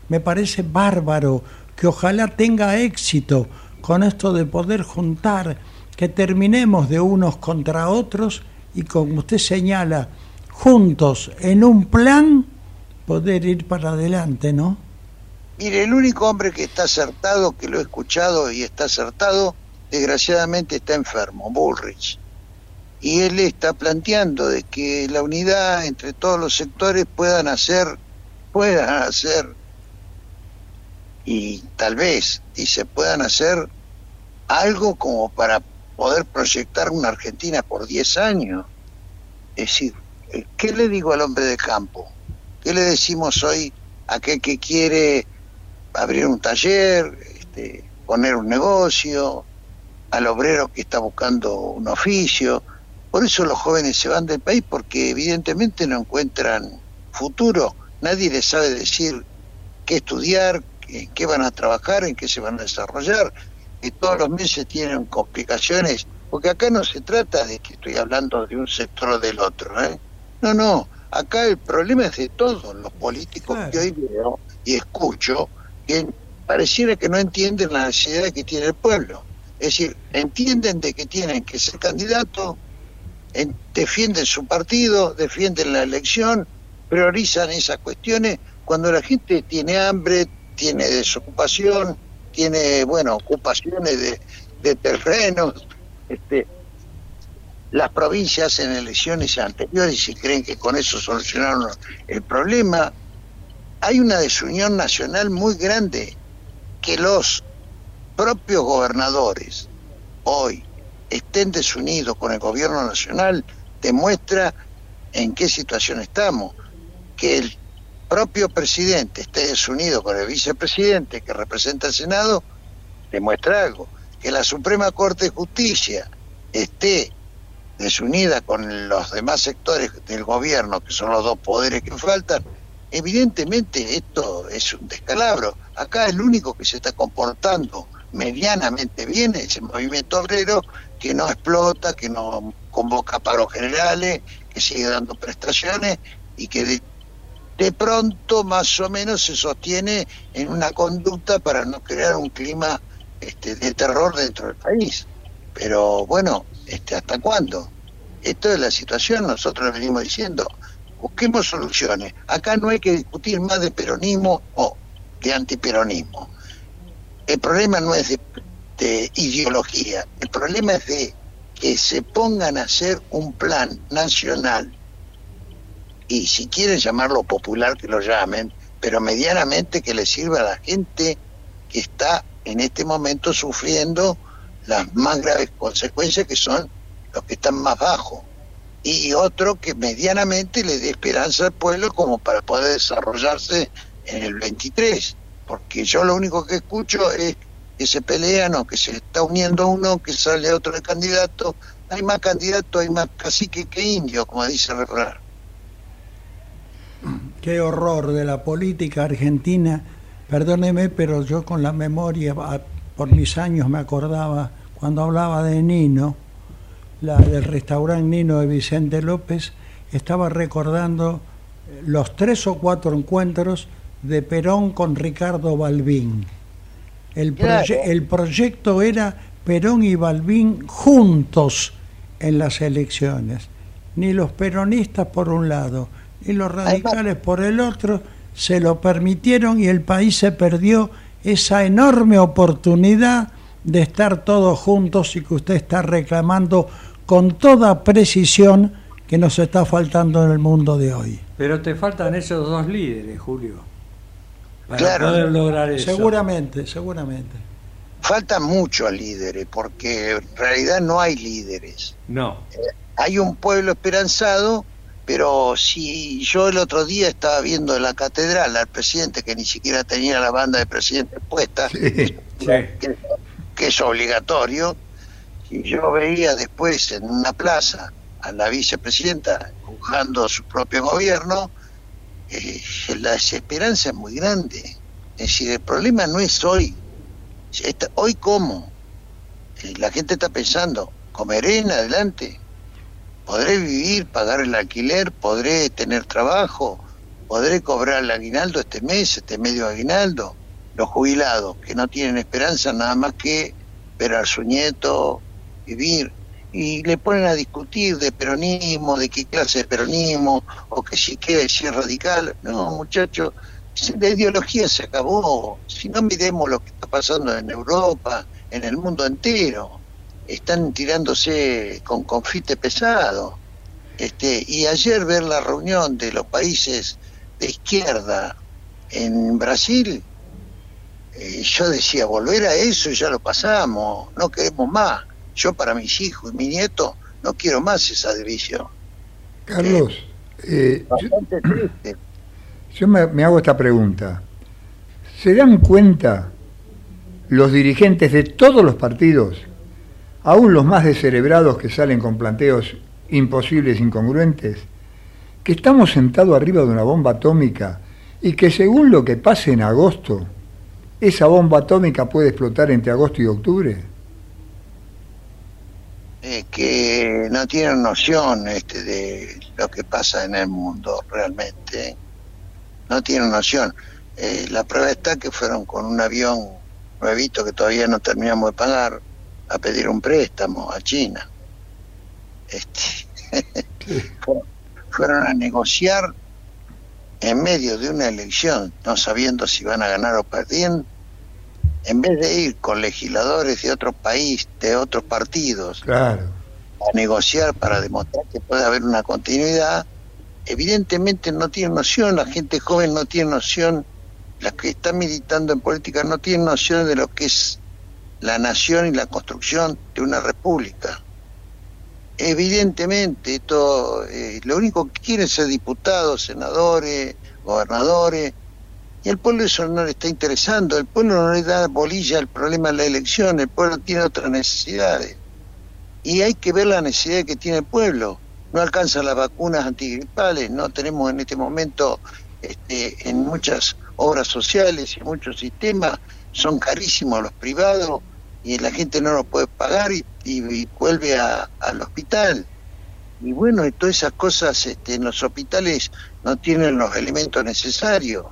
Me parece bárbaro que ojalá tenga éxito con esto de poder juntar, que terminemos de unos contra otros y como usted señala, juntos en un plan, poder ir para adelante, ¿no? Mire, el único hombre que está acertado, que lo he escuchado y está acertado, desgraciadamente está enfermo, Bullrich. Y él está planteando de que la unidad entre todos los sectores puedan hacer, puedan hacer y tal vez, dice, puedan hacer algo como para poder proyectar una Argentina por 10 años. Es decir, eh, ¿qué le digo al hombre de campo? ¿Qué le decimos hoy a aquel que quiere abrir un taller, este, poner un negocio, al obrero que está buscando un oficio? Por eso los jóvenes se van del país porque evidentemente no encuentran futuro. Nadie les sabe decir qué estudiar, en qué van a trabajar, en qué se van a desarrollar, y todos los meses tienen complicaciones, porque acá no se trata de que estoy hablando de un sector o del otro, ¿eh? No, no, acá el problema es de todos los políticos que hoy veo y escucho, que pareciera que no entienden la necesidad que tiene el pueblo. Es decir, entienden de que tienen que ser candidatos, defienden su partido, defienden la elección, priorizan esas cuestiones cuando la gente tiene hambre, tiene desocupación, tiene, bueno, ocupaciones de, de terrenos, este, las provincias en elecciones anteriores y creen que con eso solucionaron el problema. Hay una desunión nacional muy grande que los propios gobernadores hoy estén desunidos con el gobierno nacional demuestra en qué situación estamos, que el propio presidente esté desunido con el vicepresidente que representa al Senado, demuestra algo. Que la Suprema Corte de Justicia esté desunida con los demás sectores del gobierno, que son los dos poderes que faltan, evidentemente esto es un descalabro. Acá el único que se está comportando medianamente bien es el movimiento obrero, que no explota, que no convoca paros generales, que sigue dando prestaciones y que de pronto más o menos se sostiene en una conducta para no crear un clima este, de terror dentro del país. Pero bueno, este, ¿hasta cuándo? Esto es la situación, nosotros venimos diciendo, busquemos soluciones. Acá no hay que discutir más de peronismo o de antiperonismo. El problema no es de, de ideología, el problema es de que se pongan a hacer un plan nacional y si quieren llamarlo popular que lo llamen, pero medianamente que le sirva a la gente que está en este momento sufriendo las más graves consecuencias que son los que están más bajos. y otro que medianamente le dé esperanza al pueblo como para poder desarrollarse en el 23, porque yo lo único que escucho es que se pelean o que se está uniendo uno, que sale otro de candidato, hay más candidatos, hay más cacique que indio, como dice el. Qué horror de la política argentina. Perdóneme, pero yo con la memoria, por mis años me acordaba cuando hablaba de Nino, la del restaurante Nino de Vicente López, estaba recordando eh, los tres o cuatro encuentros de Perón con Ricardo Balbín. El, proye- el proyecto era Perón y Balbín juntos en las elecciones. Ni los peronistas por un lado, ni los radicales por el otro se lo permitieron y el país se perdió esa enorme oportunidad de estar todos juntos y que usted está reclamando con toda precisión que nos está faltando en el mundo de hoy. Pero te faltan esos dos líderes, Julio. Para Claro. poder lograr eso. Seguramente, seguramente. Faltan muchos líderes, porque en realidad no hay líderes. No. hay un pueblo esperanzado, pero si yo el otro día estaba viendo en la catedral al presidente que ni siquiera tenía la banda de presidente puesta, Sí. Sí. que, que es obligatorio, y yo veía después en una plaza a la vicepresidenta empujando su propio gobierno, eh, la desesperanza es muy grande. Es decir, el problema no es hoy. Hoy cómo. Eh, la gente está pensando, ¿comeré en adelante? ¿Podré vivir, pagar el alquiler? ¿Podré tener trabajo? ¿Podré cobrar el aguinaldo este mes, este medio aguinaldo? Los jubilados, que no tienen esperanza nada más que ver a su nieto vivir. Y le ponen a discutir de peronismo, de qué clase de peronismo, o que si quiere ser radical. No, muchachos, la ideología se acabó. Si no miremos lo que está pasando en Europa, en el mundo entero están tirándose con confite pesado. Este, y ayer ver la reunión de los países de izquierda en Brasil, eh, yo decía, volver a eso ya lo pasamos, no queremos más. Yo para mis hijos y mi nieto no quiero más esa división. Carlos, eh, yo, Bastante triste. yo me, me hago esta pregunta. ¿Se dan cuenta los dirigentes de todos los partidos, aún los más descerebrados que salen con planteos imposibles, incongruentes, que estamos sentados arriba de una bomba atómica y que según lo que pase en agosto, esa bomba atómica puede explotar entre agosto y octubre? eh, que no tienen noción este, de lo que pasa en el mundo realmente. No tienen noción. Eh, la prueba está que fueron con un avión nuevito que todavía no terminamos de pagar a pedir un préstamo a China. Este, fu- fueron a negociar en medio de una elección, no sabiendo si van a ganar o perdiendo, en vez de ir con legisladores de otro país, de otros partidos, Claro. a negociar para demostrar que puede haber una continuidad, evidentemente no tienen noción, la gente joven no tiene noción, las que están militando en política no tienen noción de lo que es la nación y la construcción de una república. Evidentemente, esto, eh, lo único que quieren ser diputados, senadores, gobernadores, y al pueblo eso no le está interesando, el pueblo no le da bolilla al problema de la elección, el pueblo tiene otras necesidades y hay que ver la necesidad que tiene el pueblo. No alcanzan las vacunas antigripales, no tenemos en este momento este, en muchas obras sociales y muchos sistemas, son carísimos los privados y la gente no lo puede pagar y, y- y vuelve a- al hospital. Y bueno, y todas esas cosas este, en los hospitales no tienen los elementos necesarios.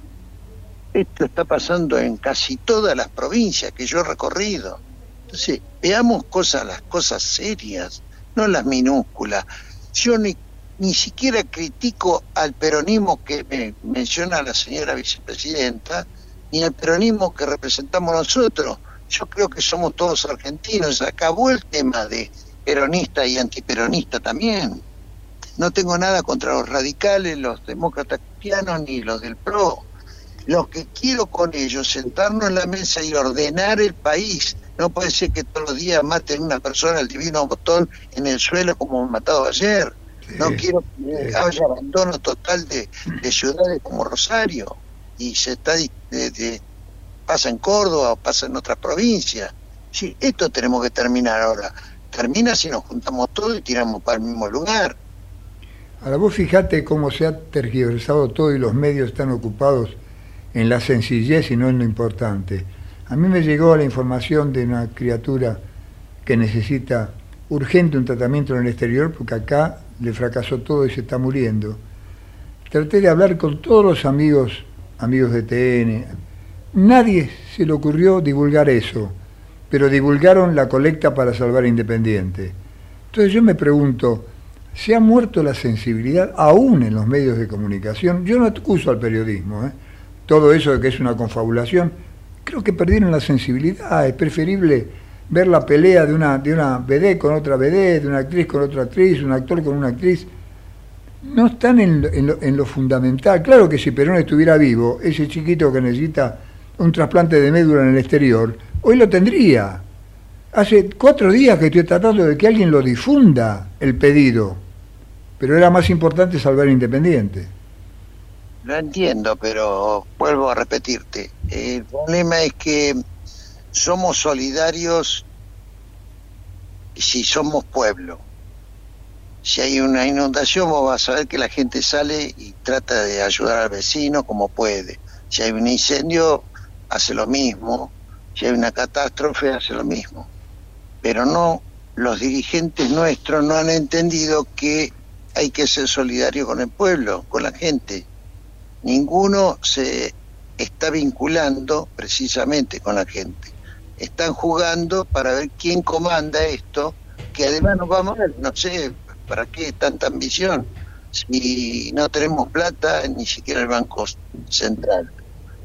Esto está pasando en casi todas las provincias que yo he recorrido. Entonces, veamos cosas, las cosas serias, no las minúsculas. Yo ni, ni siquiera critico al peronismo que me menciona la señora vicepresidenta, ni al peronismo que representamos nosotros. Yo creo que somos todos argentinos. Acabó el tema de peronista y antiperonista también. No tengo nada contra los radicales, los demócratas cristianos, ni los del PRO. Lo que quiero con ellos, sentarnos en la mesa y ordenar el país. No puede ser que todos los días maten una persona al divino botón en el suelo como han matado ayer. No quiero que haya abandono total de, de ciudades como Rosario y se está de- pasa en Córdoba o pasa en otras provincias. Sí, esto tenemos que terminar ahora. Termina si nos juntamos todos y tiramos para el mismo lugar. Ahora vos fijate cómo se ha tergiversado todo y los medios están ocupados en la sencillez y no en lo importante. A mí me llegó la información de una criatura que necesita urgente un tratamiento en el exterior porque acá le fracasó todo y se está muriendo. Traté de hablar con todos los amigos, amigos de TN. Nadie se le ocurrió divulgar eso, pero divulgaron la colecta para salvar Independiente. Entonces yo me pregunto, ¿se ha muerto la sensibilidad aún en los medios de comunicación? Yo no acuso al periodismo, ¿eh? todo eso de que es una confabulación, creo que perdieron la sensibilidad, es preferible ver la pelea de una, de una BD con otra BD, de una actriz con otra actriz, un actor con una actriz. No están en lo, en lo- en lo fundamental. Claro que si Perón estuviera vivo, ese chiquito que necesita un trasplante de médula en el exterior, hoy lo tendría. Hace cuatro días que estoy tratando de que alguien lo difunda el pedido, pero era más importante salvar Independiente. Lo entiendo, pero vuelvo a repetirte. El problema es que somos solidarios si somos pueblo. Si hay una inundación, vos vas a ver que la gente sale y trata de ayudar al vecino como puede. Si hay un incendio, hace lo mismo. Si hay una catástrofe, hace lo mismo. Pero no, los dirigentes nuestros no han entendido que hay que ser solidario con el pueblo, con la gente ninguno se está vinculando precisamente con la gente. Están jugando para ver quién comanda esto, que además nos vamos a no sé, ¿para qué tanta ambición? Si no tenemos plata, ni siquiera el Banco Central.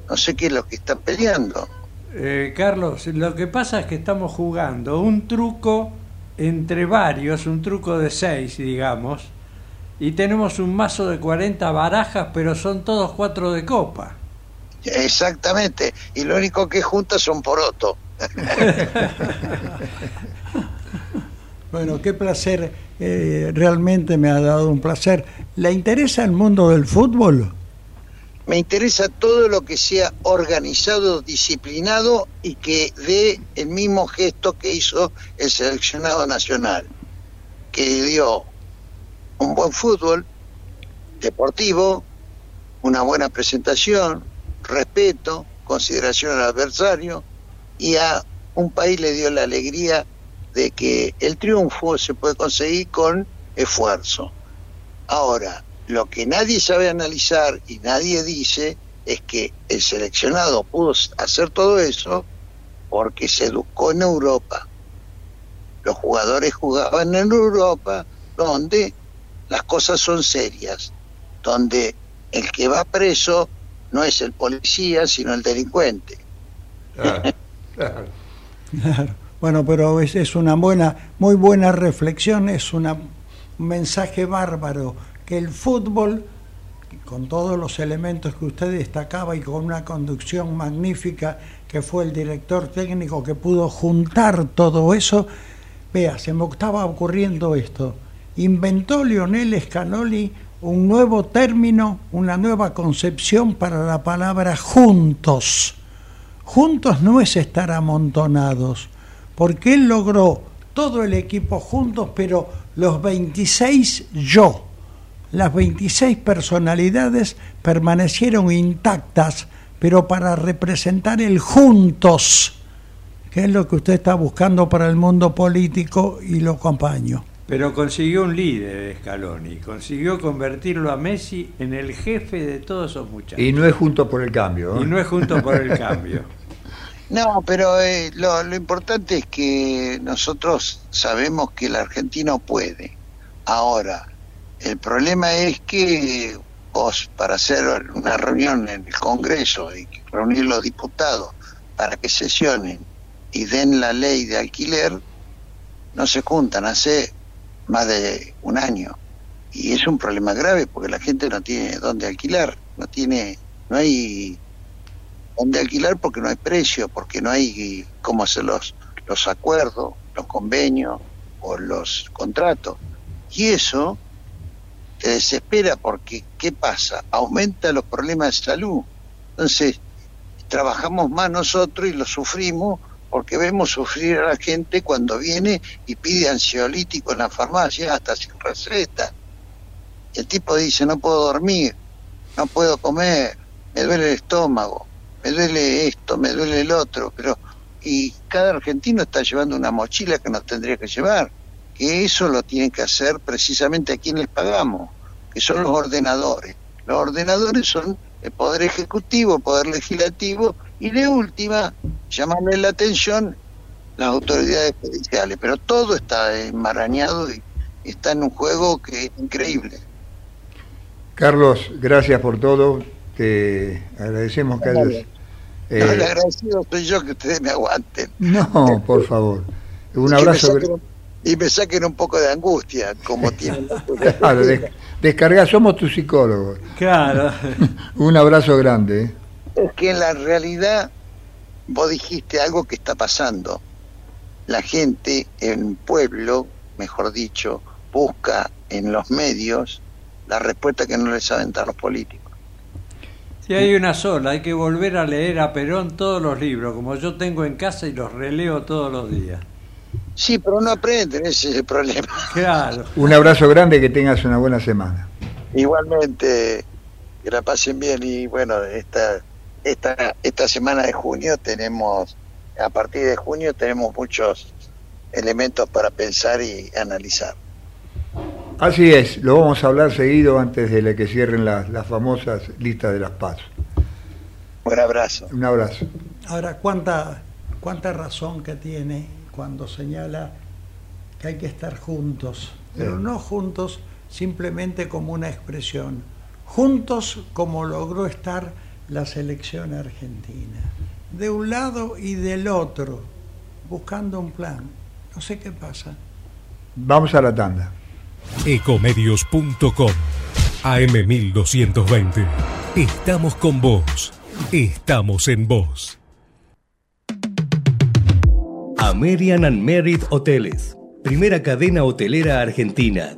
No sé qué es lo que están peleando. Eh, Carlos, lo que pasa es que estamos jugando un truco entre varios, un truco de seis, digamos, y tenemos un mazo de 40 barajas, pero son todos cuatro de copa. Exactamente. Y lo único que junta son poroto. Bueno, qué placer, eh, realmente me ha dado un placer. ¿Le interesa el mundo del fútbol? Me interesa todo lo que sea organizado, disciplinado y que dé el mismo gesto que hizo el seleccionado nacional, que dio un buen fútbol deportivo, una buena presentación, respeto, consideración al adversario y a un país le dio la alegría de que el triunfo se puede conseguir con esfuerzo. Ahora, lo que nadie sabe analizar y nadie dice es que el seleccionado pudo hacer todo eso porque se educó en Europa. Los jugadores jugaban en Europa donde las cosas son serias, donde el que va preso no es el policía, sino el delincuente. Claro. Bueno, pero es, una buena, muy buena reflexión, es un mensaje bárbaro, que el fútbol, con todos los elementos que usted destacaba y con una conducción magnífica, que fue el director técnico que pudo juntar todo eso, vea, se me estaba ocurriendo esto. Inventó Lionel Scanoli un nuevo término, una nueva concepción para la palabra juntos. Juntos no es estar amontonados, porque él logró todo el equipo juntos, pero los 26 yo, las 26 personalidades permanecieron intactas, pero para representar el juntos, que es lo que usted está buscando para el mundo político y lo acompaño. Pero consiguió un líder Scaloni, consiguió convertirlo a Messi en el jefe de todos esos muchachos. Y no es junto por el cambio. ¿eh? Y no es junto por el cambio. No, pero eh, lo, lo importante es que nosotros sabemos que el argentino puede. Ahora, el problema es que vos, para hacer una reunión en el Congreso y reunir los diputados para que sesionen y den la ley de alquiler, no se juntan hace más de un año. Y es un problema grave porque la gente no tiene dónde alquilar, no tiene, no hay dónde alquilar porque no hay precio, porque no hay cómo hacer los, los acuerdos, los convenios o los contratos. Y eso te desespera porque, ¿qué pasa? Aumenta los problemas de salud. Entonces, trabajamos más nosotros y lo sufrimos porque vemos sufrir a la gente cuando viene y pide ansiolítico en la farmacia hasta sin receta. Y el tipo dice, no puedo dormir, no puedo comer, me duele el estómago, me duele esto, me duele el otro, pero y cada argentino está llevando una mochila que no tendría que llevar, que eso lo tienen que hacer precisamente a quienes pagamos, que son los ordenadores. Los ordenadores son el Poder Ejecutivo, el Poder Legislativo y de última, llamarle la atención las autoridades judiciales, pero todo está enmarañado y está en un juego que es increíble. Carlos, gracias por todo. Te agradecemos que hayas. No, el eh, agradecido soy yo que ustedes me aguanten. no, por favor. Un Y me abrazo. saquen- y me saquen un poco de angustia, como tienen. Claro, des- descarga, somos tus psicólogos. Claro. Un abrazo grande. ¿eh? Es que en la realidad vos dijiste algo que está pasando. La gente en pueblo, mejor dicho, busca en los medios la respuesta que no les saben dar los políticos. Si hay una sola, hay que volver a leer a Perón todos los libros, como yo tengo en casa y los releo todos los días. Sí, pero no aprenden, ese es el problema. Claro. Un abrazo grande, que tengas una buena semana. Igualmente, que la pasen bien y bueno, esta, esta, esta semana de junio tenemos, a partir de junio tenemos muchos elementos para pensar y analizar. Así es, lo vamos a hablar seguido antes de que cierren las, las famosas listas de las pasos. Un abrazo. Un abrazo. Ahora, ¿cuánta, cuánta razón que tiene cuando señala que hay que estar juntos, pero Sí. no juntos simplemente como una expresión, juntos como logró estar la selección argentina, de un lado y del otro, buscando un plan. No sé qué pasa. Vamos a la tanda. Ecomedios.com AM1220. Estamos con vos. Estamos en vos. American and Merit Hoteles. Primera cadena hotelera argentina.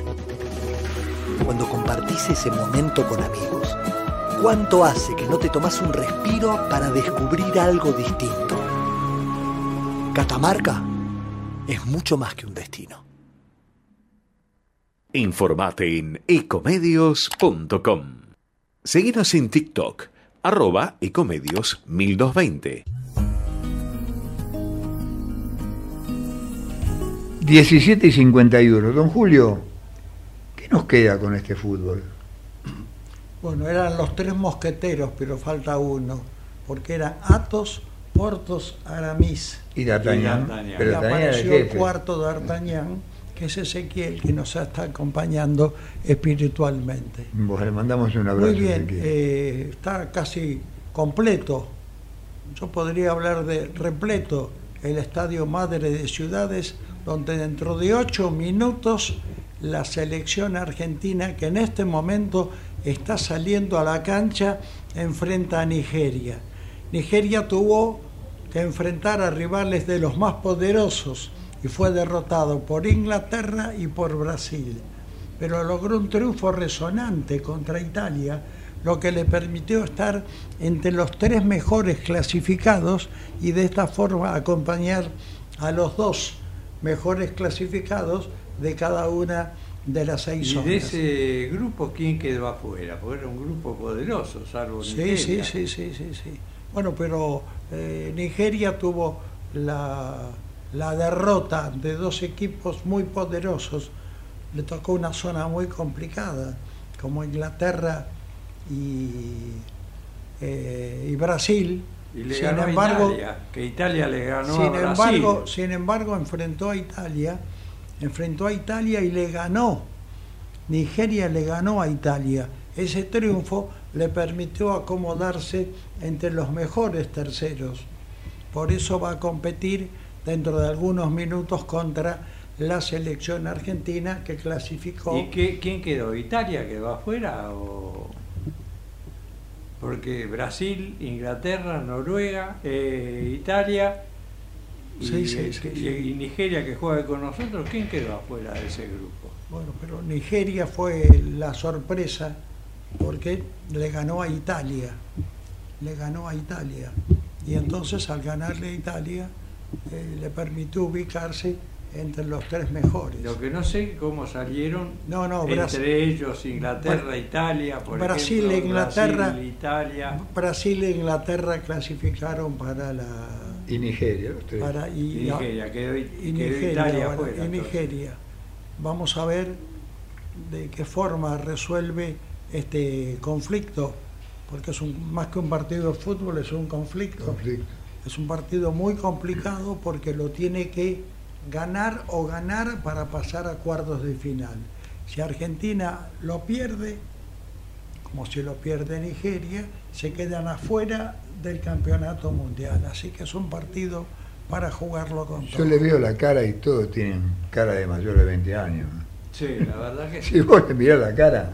cuando compartís ese momento con amigos. ¿Cuánto hace que no te tomas un respiro para descubrir algo distinto? Catamarca es mucho más que un destino. Informate en ecomedios.com. Seguinos en TikTok, arroba ecomedios 1220. 17 y 51. Don Julio, ¿qué nos queda con este fútbol? Bueno, eran los tres mosqueteros, pero falta uno, porque eran Athos, Portos, Aramis. Y D'Artagnan. Y. Pero y apareció el cuarto de D'Artagnan, que es Ezequiel, que nos está acompañando espiritualmente. Bueno, le mandamos un abrazo. Muy bien, eh, está casi completo. Yo podría hablar de repleto el Estadio Madre de Ciudades, donde dentro de ocho minutos la selección argentina, que en este momento está saliendo a la cancha, enfrenta a Nigeria. Nigeria tuvo que enfrentar a rivales de los más poderosos y fue derrotado por Inglaterra y por Brasil pero logró un triunfo resonante contra Italia, lo que le permitió estar entre los tres mejores clasificados y de esta forma acompañar a los dos mejores clasificados de cada una de las seis Y de zonas. ese grupo, ¿quién quedó afuera? Porque era un grupo poderoso, salvo Sí, Nigeria. sí, sí, sí, sí, sí. Bueno, pero eh, Nigeria tuvo la, la derrota de dos equipos muy poderosos. Le tocó una zona muy complicada, como Inglaterra y, eh, y Brasil. Y le Sin ganó embargo, Italia, que Italia le ganó sin a Brasil. embargo, sin embargo, enfrentó a Italia, enfrentó a Italia y le ganó. Nigeria le ganó a Italia. Ese triunfo le permitió acomodarse entre los mejores terceros. Por eso va a competir dentro de algunos minutos contra la selección argentina que clasificó. ¿Y qué- quién quedó? ¿Italia quedó afuera? O... Porque Brasil, Inglaterra, Noruega, eh, Italia Sí, sí, sí, y- Nigeria que juega con nosotros, ¿quién quedó afuera de ese grupo? Bueno, pero Nigeria fue la sorpresa porque le ganó a Italia. Le ganó a Italia. Y entonces al ganarle a Italia eh, le permitió ubicarse entre los tres mejores. Lo que no sé cómo salieron No, no, entre Brasil- ellos Inglaterra, Bueno, Italia, por Brasil, ejemplo, Inglaterra- Brasil, Italia. Brasil e Inglaterra clasificaron para la Y Nigeria, para y, Y Nigeria, quedó, y quedó Nigeria, Italia bueno, afuera. y entonces. Nigeria. Vamos a ver de qué forma resuelve este conflicto, porque es un, más que un partido de fútbol, es un conflicto. Conflicto. Es un partido muy complicado porque lo tiene que ganar o ganar para pasar a cuartos de final. Si Argentina lo pierde, como si lo pierde Nigeria, se quedan afuera del campeonato mundial. Así que es un partido para jugarlo con Yo todo. le veo la cara y todos tienen cara de mayor de 20 años. Sí, la verdad que sí. Si vos le mirás la cara,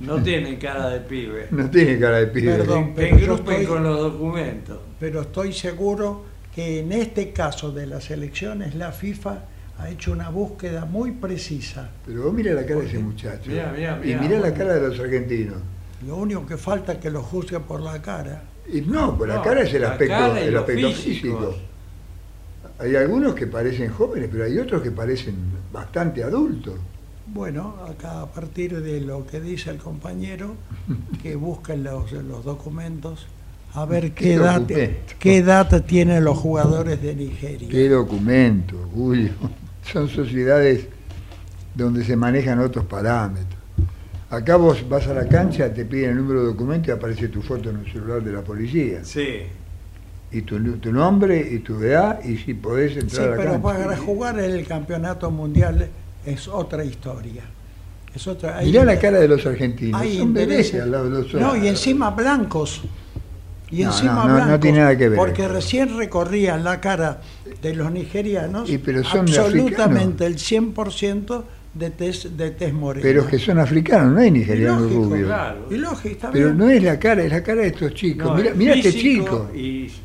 No tienen cara de pibe. no tiene cara de pibe. Perdón. Pero yo estoy- con los documentos. Pero estoy seguro que en este caso de las elecciones la FIFA ha hecho una búsqueda muy precisa. Pero vos mirá la cara de ese muchacho. Mirá, mirá, y mirá, mirá la cara de los argentinos. Lo único que falta es que lo juzgue por la cara. Y no, pues la No, cara es el la aspecto, el aspecto físico. Hay algunos que parecen jóvenes, pero hay otros que parecen bastante adultos. Bueno, acá a partir de lo que dice el compañero, que busquen los, los documentos, a ver ¿Qué edad, qué edad tienen los jugadores de Nigeria. ¿Qué documento, Julio? Son sociedades donde se manejan otros parámetros. Acá vos vas a la cancha, te piden el número de documento y aparece tu foto en el celular de la policía. Sí. Y tu, tu nombre y tu edad y si podés Sí, entrar a la pero cancha. para jugar en el campeonato mundial es otra historia. Es otra. hay- Mirá la cara de los argentinos, hay son intereses. al lado de los No, y encima blancos. Y No, encima no, no, no blancos. tiene nada que ver Porque esto. recién recorrían la cara de los nigerianos Y pero son de absolutamente el 100% de tez, de tez morena. Pero que son africanos, no hay nigerianos rubios. claro. Y lógico, está Pero bien. no es la cara, es la cara de estos chicos. No, mira mira este chico. Y,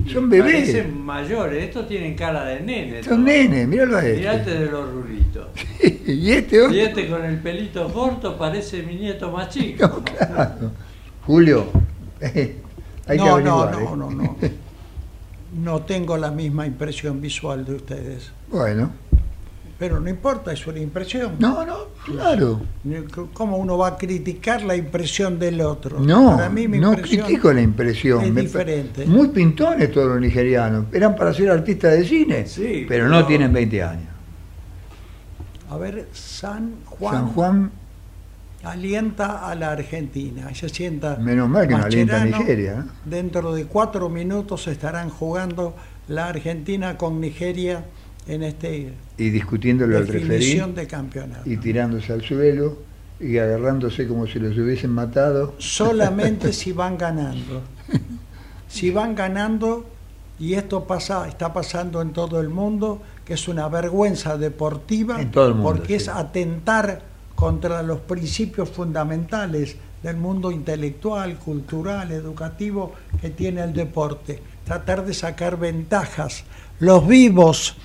y Son bebés. Parecen mayores, estos tienen cara de nene. Son todos. nenes, míralo a Mirate este. de los rulitos. y este otro. Y este con el pelito corto parece mi nieto más chico. No, claro. Julio, eh, hay no, no, averiguar. no, ¿eh? no, no. No tengo la misma impresión visual de ustedes. Bueno, Pero no importa, es una impresión. no, no, claro. ¿Cómo uno va a criticar la impresión del otro? No, Para mí mi no critico la impresión. es diferente. Muy pintones todos los nigerianos. Eran para ser artistas de cine, Sí, pero no tienen 20 años. A ver, San Juan, San Juan, alienta a la Argentina. Se sienta menos mal que no alienta a. Nigeria. ¿eh? Dentro de cuatro minutos estarán jugando la Argentina con Nigeria en este Y discutiéndolo al referí definición de campeonato. y tirándose al suelo y agarrándose como si los hubiesen matado. solamente si van ganando. Si van ganando, y esto pasa, está pasando en todo el mundo, que es una vergüenza deportiva, En todo el mundo, porque es atentar contra los principios fundamentales del mundo intelectual, cultural, educativo que tiene el deporte. Tratar de sacar ventajas. Los vivos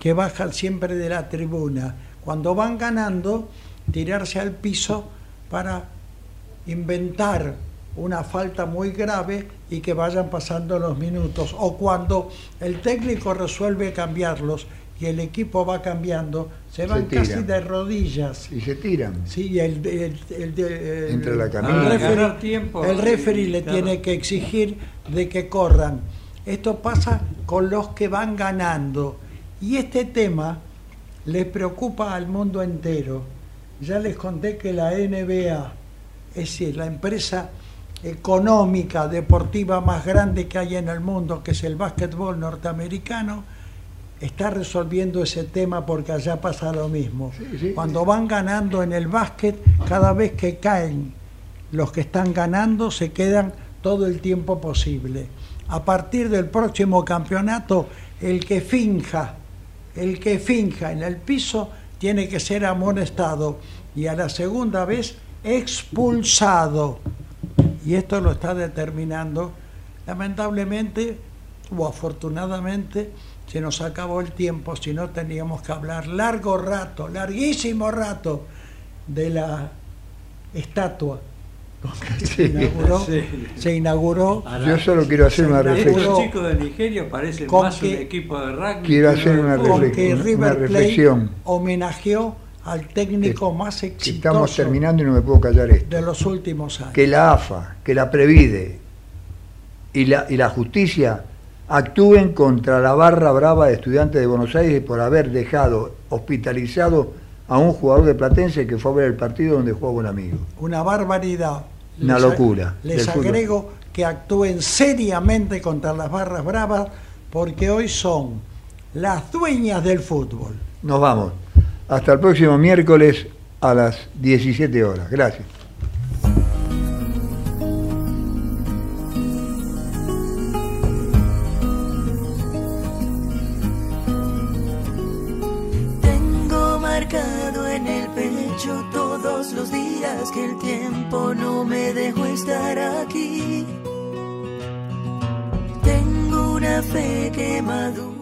que bajan siempre de la tribuna, cuando van ganando, tirarse al piso para inventar una falta muy grave y que vayan pasando los minutos. O cuando el técnico resuelve cambiarlos y el equipo va cambiando, se van casi de rodillas. Y se tiran. Sí, el, el, el- el- Entre la el camisa. Ah, referee- ganar tiempo. el referee le Claro. tiene que exigir de que corran. Esto pasa con los que van ganando. Y este tema le preocupa al mundo entero. Ya les conté que la NBA, es decir, la empresa económica, deportiva más grande que hay en el mundo, que es el básquetbol norteamericano, está resolviendo ese tema porque allá pasa lo mismo. Sí, sí. Cuando van ganando en el básquet, cada vez que caen los que están ganando, se quedan todo el tiempo posible. A partir del próximo campeonato, el que finja, el que finja en el piso, tiene que ser amonestado y a la segunda vez expulsado. Y esto lo está determinando, lamentablemente o afortunadamente, se nos acabó el tiempo, si no teníamos que hablar largo rato, larguísimo rato, de la estatua. Se inauguró, Sí. se inauguró Yo solo quiero hacer una reflexión. Estos chicos de Nigeria parecen más que- un equipo de rugby. Quiero hacer una reflexión. que una River Plate reflexión. homenajeó al técnico más Que exitoso estamos terminando y no me puedo callar esto. de los últimos años. Que la AFA, que la Previde y la, y la justicia actúen contra la barra brava de estudiantes de Buenos Aires por haber dejado hospitalizado a un jugador de Platense que fue a ver el partido donde jugaba un amigo. Una barbaridad. Una Les locura Les fútbol. agrego que actúen seriamente contra las barras bravas porque hoy son las dueñas del fútbol. Nos vamos. Hasta el próximo miércoles a las 17 horas. Gracias. Tiempo no me dejó estar aquí. Tengo una fe que madura.